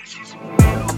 races.